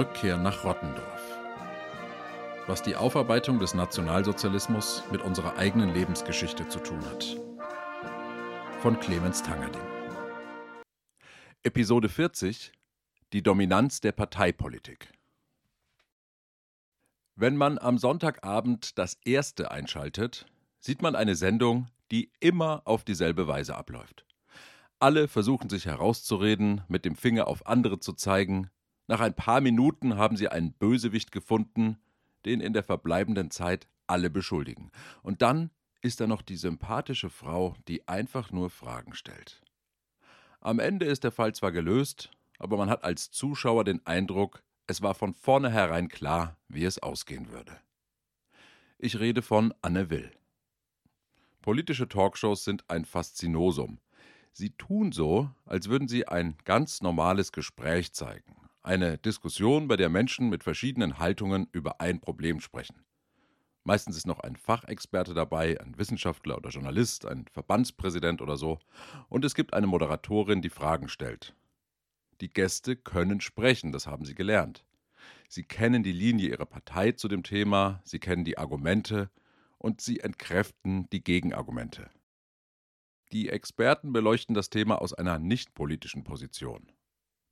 Rückkehr nach Rottendorf. Was die Aufarbeitung des Nationalsozialismus mit unserer eigenen Lebensgeschichte zu tun hat. Von Clemens Tangerding. Episode 40 Die Dominanz der Parteipolitik. Wenn man am Sonntagabend das erste einschaltet, sieht man eine Sendung, die immer auf dieselbe Weise abläuft. Alle versuchen sich herauszureden, mit dem Finger auf andere zu zeigen. Nach ein paar Minuten haben sie einen Bösewicht gefunden, den in der verbleibenden Zeit alle beschuldigen. Und dann ist da noch die sympathische Frau, die einfach nur Fragen stellt. Am Ende ist der Fall zwar gelöst, aber man hat als Zuschauer den Eindruck, es war von vornherein klar, wie es ausgehen würde. Ich rede von Anne Will. Politische Talkshows sind ein Faszinosum. Sie tun so, als würden sie ein ganz normales Gespräch zeigen. Eine Diskussion, bei der Menschen mit verschiedenen Haltungen über ein Problem sprechen. Meistens ist noch ein Fachexperte dabei, ein Wissenschaftler oder Journalist, ein Verbandspräsident oder so. Und es gibt eine Moderatorin, die Fragen stellt. Die Gäste können sprechen, das haben sie gelernt. Sie kennen die Linie ihrer Partei zu dem Thema, sie kennen die Argumente und sie entkräften die Gegenargumente. Die Experten beleuchten das Thema aus einer nicht politischen Position.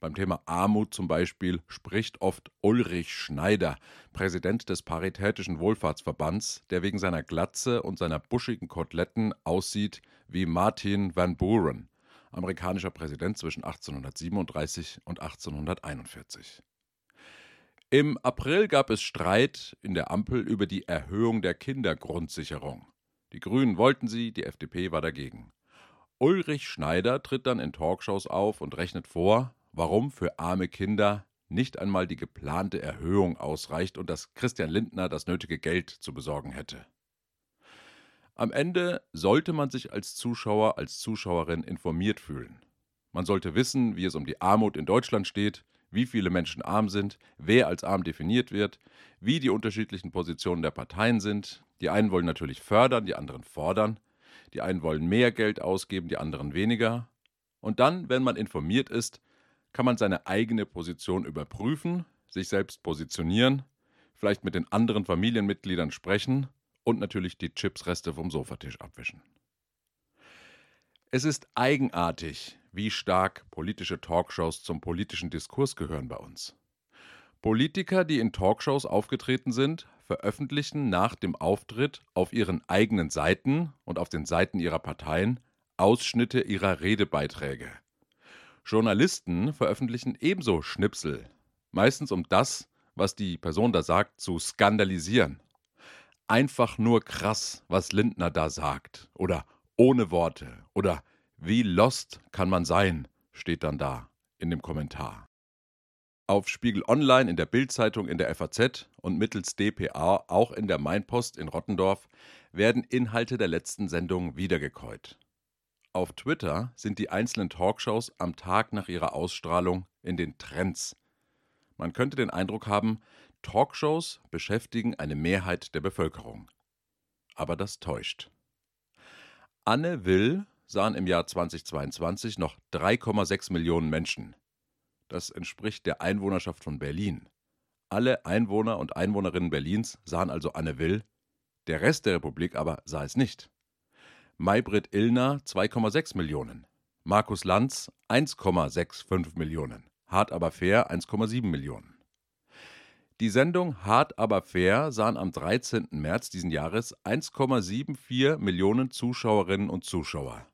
Beim Thema Armut zum Beispiel spricht oft Ulrich Schneider, Präsident des Paritätischen Wohlfahrtsverbands, der wegen seiner Glatze und seiner buschigen Koteletten aussieht wie Martin Van Buren, amerikanischer Präsident zwischen 1837 und 1841. Im April gab es Streit in der Ampel über die Erhöhung der Kindergrundsicherung. Die Grünen wollten sie, die FDP war dagegen. Ulrich Schneider tritt dann in Talkshows auf und rechnet vor, warum für arme Kinder nicht einmal die geplante Erhöhung ausreicht und dass Christian Lindner das nötige Geld zu besorgen hätte. Am Ende sollte man sich als Zuschauer, als Zuschauerin informiert fühlen. Man sollte wissen, wie es um die Armut in Deutschland steht, wie viele Menschen arm sind, wer als arm definiert wird, wie die unterschiedlichen Positionen der Parteien sind. Die einen wollen natürlich fördern, die anderen fordern. Die einen wollen mehr Geld ausgeben, die anderen weniger. Und dann, wenn man informiert ist, kann man seine eigene Position überprüfen, sich selbst positionieren, vielleicht mit den anderen Familienmitgliedern sprechen und natürlich die Chipsreste vom Sofatisch abwischen. Es ist eigenartig, wie stark politische Talkshows zum politischen Diskurs gehören bei uns. Politiker, die in Talkshows aufgetreten sind, veröffentlichen nach dem Auftritt auf ihren eigenen Seiten und auf den Seiten ihrer Parteien Ausschnitte ihrer Redebeiträge. Journalisten veröffentlichen ebenso Schnipsel, meistens um das, was die Person da sagt, zu skandalisieren. Einfach nur krass, was Lindner da sagt. Oder ohne Worte. Oder wie lost kann man sein, steht dann da in dem Kommentar auf Spiegel Online, in der Bildzeitung, in der FAZ und mittels dpa auch in der Mainpost in Rottendorf werden Inhalte der letzten Sendung wiedergekäut. Auf Twitter sind die einzelnen Talkshows am Tag nach ihrer Ausstrahlung in den Trends. Man könnte den Eindruck haben, Talkshows beschäftigen eine Mehrheit der Bevölkerung. Aber das täuscht. Anne Will sahen im Jahr 2022 noch 3,6 Millionen Menschen. Das entspricht der Einwohnerschaft von Berlin. Alle Einwohner und Einwohnerinnen Berlins sahen also Anne Will, der Rest der Republik aber sah es nicht. Maybrit Illner 2,6 Millionen, Markus Lanz 1,65 Millionen, Hart aber fair 1,7 Millionen. Die Sendung Hart aber fair sahen am 13. März diesen Jahres 1,74 Millionen Zuschauerinnen und Zuschauer.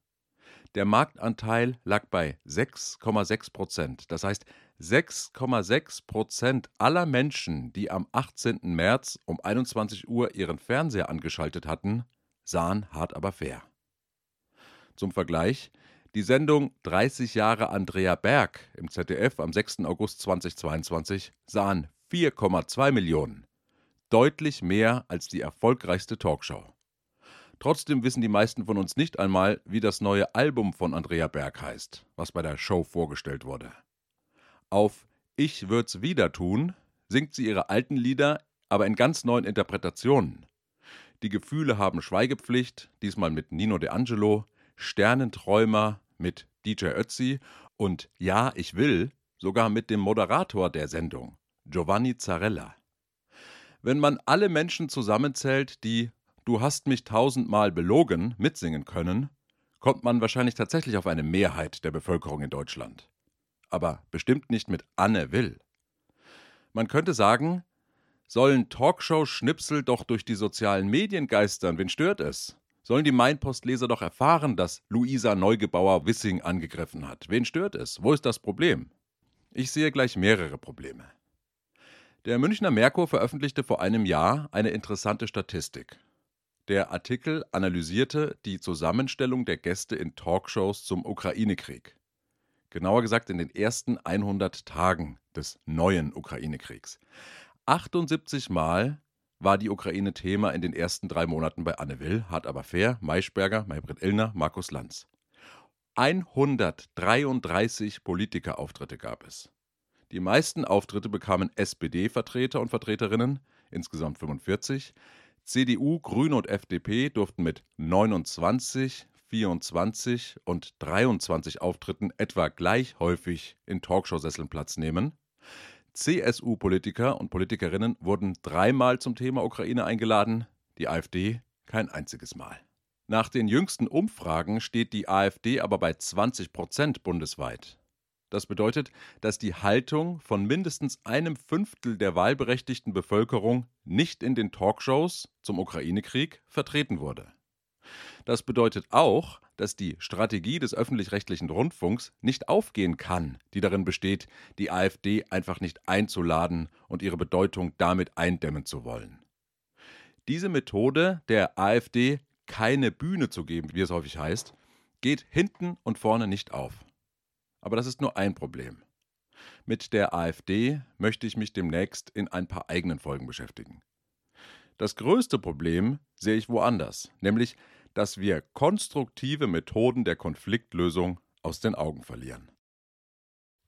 Der Marktanteil lag bei 6,6 Prozent. Das heißt, 6,6 Prozent aller Menschen, die am 18. März um 21 Uhr ihren Fernseher angeschaltet hatten, sahen hart aber fair. Zum Vergleich, die Sendung 30 Jahre Andrea Berg im ZDF am 6. August 2022 sahen 4,2 Millionen. Deutlich mehr als die erfolgreichste Talkshow. Trotzdem wissen die meisten von uns nicht einmal, wie das neue Album von Andrea Berg heißt, was bei der Show vorgestellt wurde. Auf Ich würd's wieder tun singt sie ihre alten Lieder, aber in ganz neuen Interpretationen. Die Gefühle haben Schweigepflicht, diesmal mit Nino De Angelo, Sternenträumer mit DJ Ötzi und Ja, ich will sogar mit dem Moderator der Sendung, Giovanni Zarella. Wenn man alle Menschen zusammenzählt, die Du hast mich tausendmal belogen mitsingen können, kommt man wahrscheinlich tatsächlich auf eine Mehrheit der Bevölkerung in Deutschland. Aber bestimmt nicht mit Anne Will. Man könnte sagen, sollen Talkshow-Schnipsel doch durch die sozialen Medien geistern, wen stört es? Sollen die Mainpost-Leser doch erfahren, dass Luisa Neugebauer Wissing angegriffen hat? Wen stört es? Wo ist das Problem? Ich sehe gleich mehrere Probleme. Der Münchner Merkur veröffentlichte vor einem Jahr eine interessante Statistik. Der Artikel analysierte die Zusammenstellung der Gäste in Talkshows zum Ukraine-Krieg. Genauer gesagt in den ersten 100 Tagen des neuen Ukraine-Kriegs. 78 Mal war die Ukraine Thema in den ersten drei Monaten bei Anne Will, Hart aber fair, Maischberger, Maybrit Illner, Markus Lanz. 133 Politikerauftritte gab es. Die meisten Auftritte bekamen SPD-Vertreter und Vertreterinnen, insgesamt 45. CDU, Grüne und FDP durften mit 29, 24 und 23 Auftritten etwa gleich häufig in Talkshow-Sesseln Platz nehmen. CSU-Politiker und Politikerinnen wurden dreimal zum Thema Ukraine eingeladen, die AfD kein einziges Mal. Nach den jüngsten Umfragen steht die AfD aber bei 20 Prozent bundesweit. Das bedeutet, dass die Haltung von mindestens einem Fünftel der wahlberechtigten Bevölkerung nicht in den Talkshows zum Ukraine-Krieg vertreten wurde. Das bedeutet auch, dass die Strategie des öffentlich-rechtlichen Rundfunks nicht aufgehen kann, die darin besteht, die AfD einfach nicht einzuladen und ihre Bedeutung damit eindämmen zu wollen. Diese Methode der AfD keine Bühne zu geben, wie es häufig heißt, geht hinten und vorne nicht auf. Aber das ist nur ein Problem. Mit der AfD möchte ich mich demnächst in ein paar eigenen Folgen beschäftigen. Das größte Problem sehe ich woanders, nämlich, dass wir konstruktive Methoden der Konfliktlösung aus den Augen verlieren.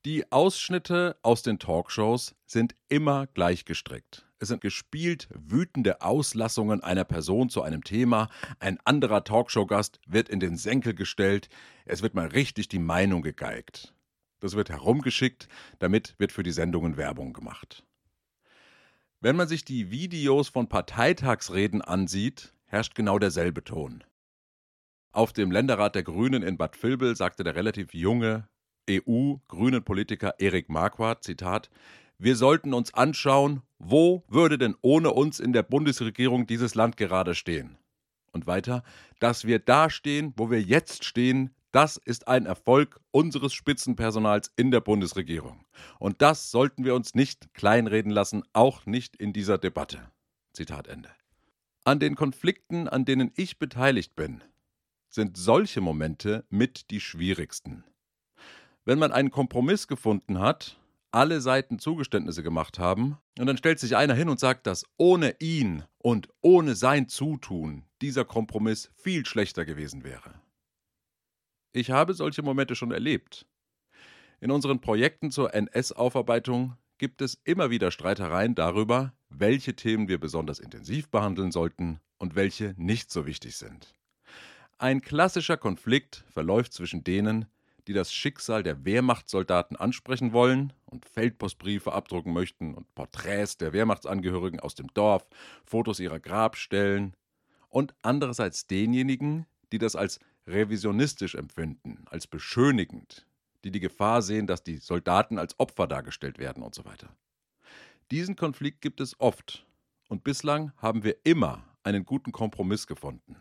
Die Ausschnitte aus den Talkshows sind immer gleich gestrickt. Es sind gespielt wütende Auslassungen einer Person zu einem Thema, ein anderer Talkshow-Gast wird in den Senkel gestellt, es wird mal richtig die Meinung gegeigt. Das wird herumgeschickt, damit wird für die Sendungen Werbung gemacht. Wenn man sich die Videos von Parteitagsreden ansieht, herrscht genau derselbe Ton. Auf dem Länderrat der Grünen in Bad Vilbel sagte der relativ junge EU-Grünen-Politiker Erik Marquardt, Zitat, wir sollten uns anschauen, wo würde denn ohne uns in der Bundesregierung dieses Land gerade stehen? Und weiter, dass wir da stehen, wo wir jetzt stehen, das ist ein Erfolg unseres Spitzenpersonals in der Bundesregierung. Und das sollten wir uns nicht kleinreden lassen, auch nicht in dieser Debatte. Zitat Ende. An den Konflikten, an denen ich beteiligt bin, sind solche Momente mit die schwierigsten. Wenn man einen Kompromiss gefunden hat, alle Seiten Zugeständnisse gemacht haben, und dann stellt sich einer hin und sagt, dass ohne ihn und ohne sein Zutun dieser Kompromiss viel schlechter gewesen wäre. Ich habe solche Momente schon erlebt. In unseren Projekten zur NS-Aufarbeitung gibt es immer wieder Streitereien darüber, welche Themen wir besonders intensiv behandeln sollten und welche nicht so wichtig sind. Ein klassischer Konflikt verläuft zwischen denen, die das Schicksal der Wehrmachtssoldaten ansprechen wollen und Feldpostbriefe abdrucken möchten und Porträts der Wehrmachtsangehörigen aus dem Dorf, Fotos ihrer Grabstellen, und andererseits denjenigen, die das als revisionistisch empfinden, als beschönigend, die die Gefahr sehen, dass die Soldaten als Opfer dargestellt werden und so weiter. Diesen Konflikt gibt es oft und bislang haben wir immer einen guten Kompromiss gefunden.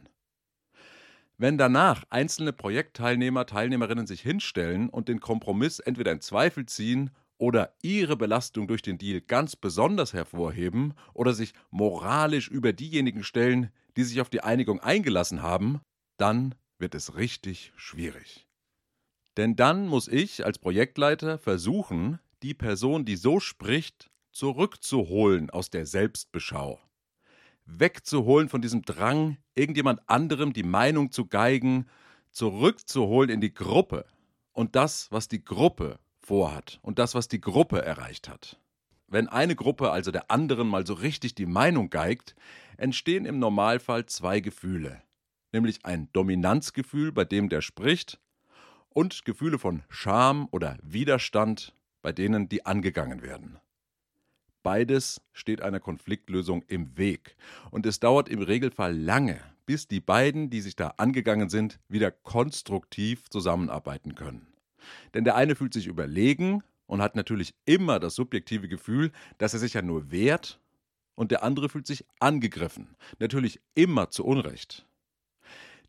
Wenn danach einzelne Projektteilnehmer, Teilnehmerinnen sich hinstellen und den Kompromiss entweder in Zweifel ziehen oder ihre Belastung durch den Deal ganz besonders hervorheben oder sich moralisch über diejenigen stellen, die sich auf die Einigung eingelassen haben, dann wird es richtig schwierig. Denn dann muss ich als Projektleiter versuchen, die Person, die so spricht, zurückzuholen aus der Selbstbeschau wegzuholen von diesem Drang, irgendjemand anderem die Meinung zu geigen, zurückzuholen in die Gruppe und das, was die Gruppe vorhat und das, was die Gruppe erreicht hat. Wenn eine Gruppe also der anderen mal so richtig die Meinung geigt, entstehen im Normalfall zwei Gefühle, nämlich ein Dominanzgefühl, bei dem der spricht, und Gefühle von Scham oder Widerstand, bei denen die angegangen werden. Beides steht einer Konfliktlösung im Weg. Und es dauert im Regelfall lange, bis die beiden, die sich da angegangen sind, wieder konstruktiv zusammenarbeiten können. Denn der eine fühlt sich überlegen und hat natürlich immer das subjektive Gefühl, dass er sich ja nur wehrt, und der andere fühlt sich angegriffen, natürlich immer zu Unrecht.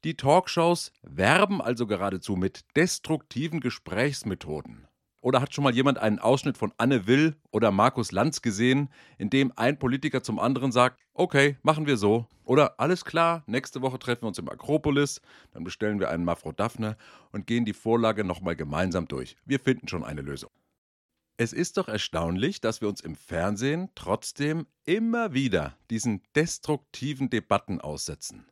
Die Talkshows werben also geradezu mit destruktiven Gesprächsmethoden. Oder hat schon mal jemand einen Ausschnitt von Anne Will oder Markus Lanz gesehen, in dem ein Politiker zum anderen sagt, okay, machen wir so. Oder alles klar, nächste Woche treffen wir uns im Akropolis, dann bestellen wir einen Mafrodaphne und gehen die Vorlage nochmal gemeinsam durch. Wir finden schon eine Lösung. Es ist doch erstaunlich, dass wir uns im Fernsehen trotzdem immer wieder diesen destruktiven Debatten aussetzen.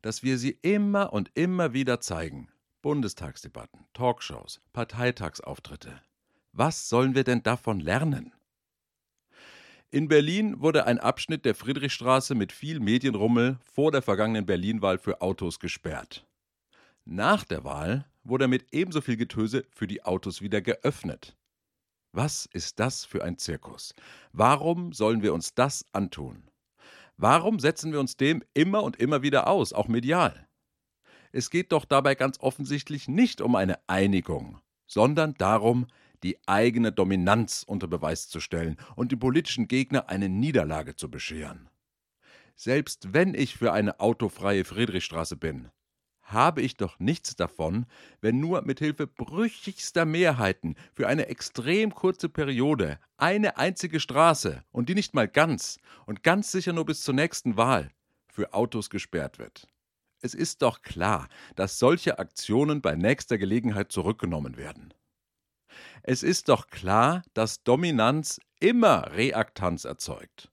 Dass wir sie immer und immer wieder zeigen. Bundestagsdebatten, Talkshows, Parteitagsauftritte. Was sollen wir denn davon lernen? In Berlin wurde ein Abschnitt der Friedrichstraße mit viel Medienrummel vor der vergangenen Berlin-Wahl für Autos gesperrt. Nach der Wahl wurde er mit ebenso viel Getöse für die Autos wieder geöffnet. Was ist das für ein Zirkus? Warum sollen wir uns das antun? Warum setzen wir uns dem immer und immer wieder aus, auch medial? Es geht doch dabei ganz offensichtlich nicht um eine Einigung, sondern darum, die eigene Dominanz unter Beweis zu stellen und dem politischen Gegner eine Niederlage zu bescheren. Selbst wenn ich für eine autofreie Friedrichstraße bin, habe ich doch nichts davon, wenn nur mit Hilfe brüchigster Mehrheiten für eine extrem kurze Periode eine einzige Straße und die nicht mal ganz und ganz sicher nur bis zur nächsten Wahl für Autos gesperrt wird. Es ist doch klar, dass solche Aktionen bei nächster Gelegenheit zurückgenommen werden. Es ist doch klar, dass Dominanz immer Reaktanz erzeugt.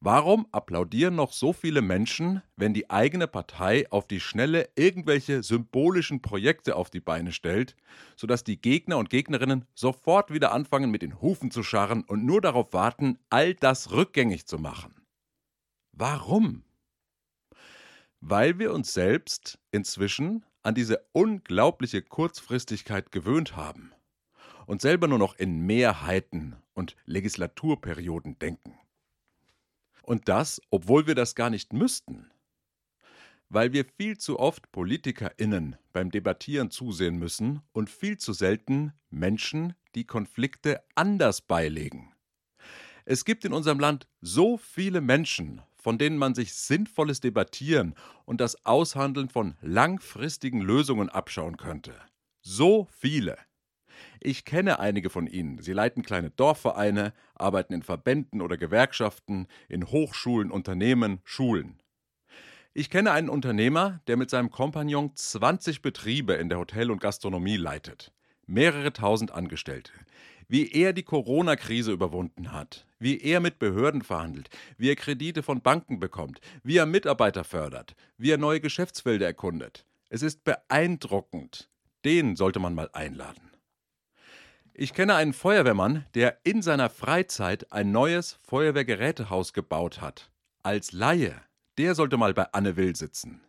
Warum applaudieren noch so viele Menschen, wenn die eigene Partei auf die Schnelle irgendwelche symbolischen Projekte auf die Beine stellt, sodass die Gegner und Gegnerinnen sofort wieder anfangen mit den Hufen zu scharren und nur darauf warten, all das rückgängig zu machen? Warum? Weil wir uns selbst inzwischen an diese unglaubliche Kurzfristigkeit gewöhnt haben und selber nur noch in Mehrheiten und Legislaturperioden denken. Und das, obwohl wir das gar nicht müssten. Weil wir viel zu oft PolitikerInnen beim Debattieren zusehen müssen und viel zu selten Menschen, die Konflikte anders beilegen. Es gibt in unserem Land so viele Menschen, von denen man sich sinnvolles Debattieren und das Aushandeln von langfristigen Lösungen abschauen könnte. So viele. Ich kenne einige von ihnen. Sie leiten kleine Dorfvereine, arbeiten in Verbänden oder Gewerkschaften, in Hochschulen, Unternehmen, Schulen. Ich kenne einen Unternehmer, der mit seinem Kompagnon 20 Betriebe in der Hotel- und Gastronomie leitet. Mehrere tausend Angestellte. Wie er die Corona-Krise überwunden hat, wie er mit Behörden verhandelt, wie er Kredite von Banken bekommt, wie er Mitarbeiter fördert, wie er neue Geschäftsfelder erkundet. Es ist beeindruckend. Den sollte man mal einladen. Ich kenne einen Feuerwehrmann, der in seiner Freizeit ein neues Feuerwehrgerätehaus gebaut hat. Als Laie. Der sollte mal bei Anne Will sitzen.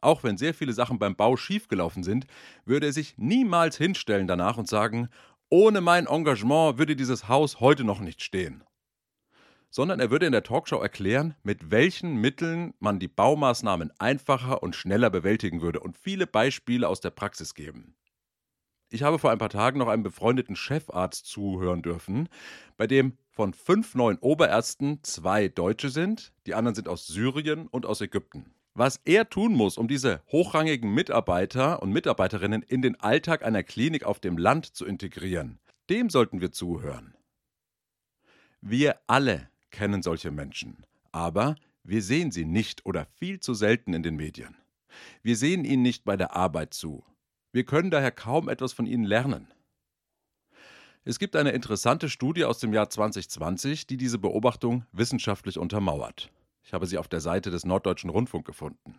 Auch wenn sehr viele Sachen beim Bau schiefgelaufen sind, würde er sich niemals hinstellen danach und sagen, ohne mein Engagement würde dieses Haus heute noch nicht stehen. Sondern er würde in der Talkshow erklären, mit welchen Mitteln man die Baumaßnahmen einfacher und schneller bewältigen würde und viele Beispiele aus der Praxis geben. Ich habe vor ein paar Tagen noch einem befreundeten Chefarzt zuhören dürfen, bei dem von fünf neuen Oberärzten zwei Deutsche sind, die anderen sind aus Syrien und aus Ägypten. Was er tun muss, um diese hochrangigen Mitarbeiter und Mitarbeiterinnen in den Alltag einer Klinik auf dem Land zu integrieren, dem sollten wir zuhören. Wir alle kennen solche Menschen, aber wir sehen sie nicht oder viel zu selten in den Medien. Wir sehen ihnen nicht bei der Arbeit zu, wir können daher kaum etwas von ihnen lernen. Es gibt eine interessante Studie aus dem Jahr 2020, die diese Beobachtung wissenschaftlich untermauert. Ich habe sie auf der Seite des Norddeutschen Rundfunk gefunden.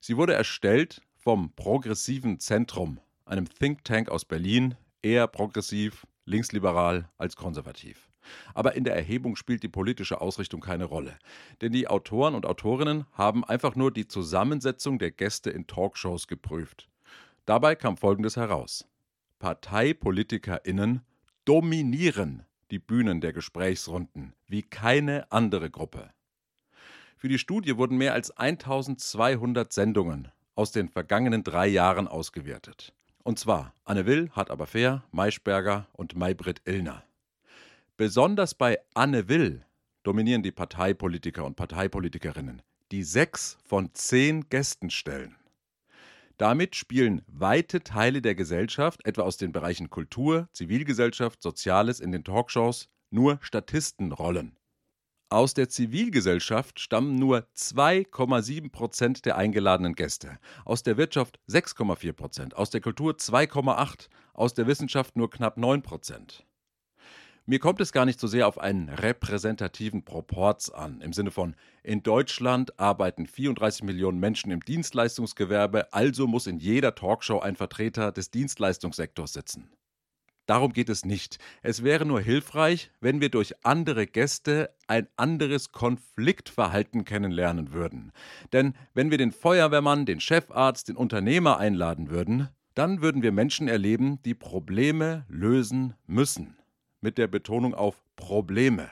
Sie wurde erstellt vom Progressiven Zentrum, einem Think Tank aus Berlin, eher progressiv, linksliberal als konservativ. Aber in der Erhebung spielt die politische Ausrichtung keine Rolle. Denn die Autoren und Autorinnen haben einfach nur die Zusammensetzung der Gäste in Talkshows geprüft. Dabei kam Folgendes heraus. ParteipolitikerInnen dominieren die Bühnen der Gesprächsrunden, wie keine andere Gruppe. Für die Studie wurden mehr als 1200 Sendungen aus den vergangenen drei Jahren ausgewertet. Und zwar Anne Will, Hart aber fair, Maischberger und Maybrit Illner. Besonders bei Anne Will dominieren die Parteipolitiker und Parteipolitikerinnen, die sechs von zehn Gästen stellen. Damit spielen weite Teile der Gesellschaft, etwa aus den Bereichen Kultur, Zivilgesellschaft, Soziales in den Talkshows, nur Statistenrollen. Aus der Zivilgesellschaft stammen nur 2,7 Prozent der eingeladenen Gäste, aus der Wirtschaft 6,4 Prozent, aus der Kultur 2,8, aus der Wissenschaft nur knapp 9 Prozent. Mir kommt es gar nicht so sehr auf einen repräsentativen Proporz an, im Sinne von, in Deutschland arbeiten 34 Millionen Menschen im Dienstleistungsgewerbe, also muss in jeder Talkshow ein Vertreter des Dienstleistungssektors sitzen. Darum geht es nicht. Es wäre nur hilfreich, wenn wir durch andere Gäste ein anderes Konfliktverhalten kennenlernen würden. Denn wenn wir den Feuerwehrmann, den Chefarzt, den Unternehmer einladen würden, dann würden wir Menschen erleben, die Probleme lösen müssen mit der Betonung auf Probleme,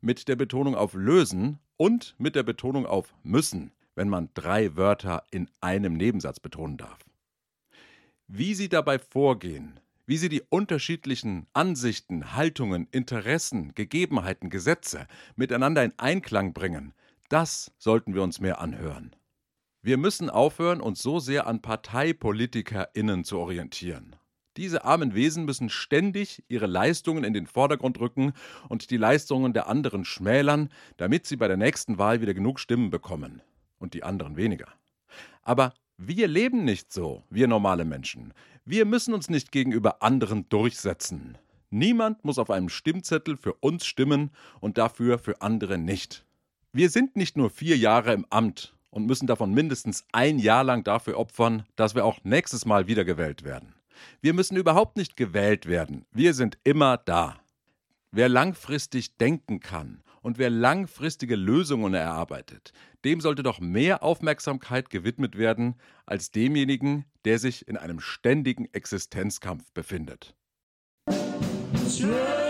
mit der Betonung auf lösen und mit der Betonung auf müssen, wenn man drei Wörter in einem Nebensatz betonen darf. Wie Sie dabei vorgehen, wie Sie die unterschiedlichen Ansichten, Haltungen, Interessen, Gegebenheiten, Gesetze miteinander in Einklang bringen, das sollten wir uns mehr anhören. Wir müssen aufhören, uns so sehr an ParteipolitikerInnen zu orientieren. Diese armen Wesen müssen ständig ihre Leistungen in den Vordergrund rücken und die Leistungen der anderen schmälern, damit sie bei der nächsten Wahl wieder genug Stimmen bekommen. Und die anderen weniger. Aber wir leben nicht so, wir normale Menschen. Wir müssen uns nicht gegenüber anderen durchsetzen. Niemand muss auf einem Stimmzettel für uns stimmen und dafür für andere nicht. Wir sind nicht nur vier Jahre im Amt und müssen davon mindestens ein Jahr lang dafür opfern, dass wir auch nächstes Mal wiedergewählt werden. Wir müssen überhaupt nicht gewählt werden. Wir sind immer da. Wer langfristig denken kann und wer langfristige Lösungen erarbeitet, dem sollte doch mehr Aufmerksamkeit gewidmet werden als demjenigen, der sich in einem ständigen Existenzkampf befindet. Sure.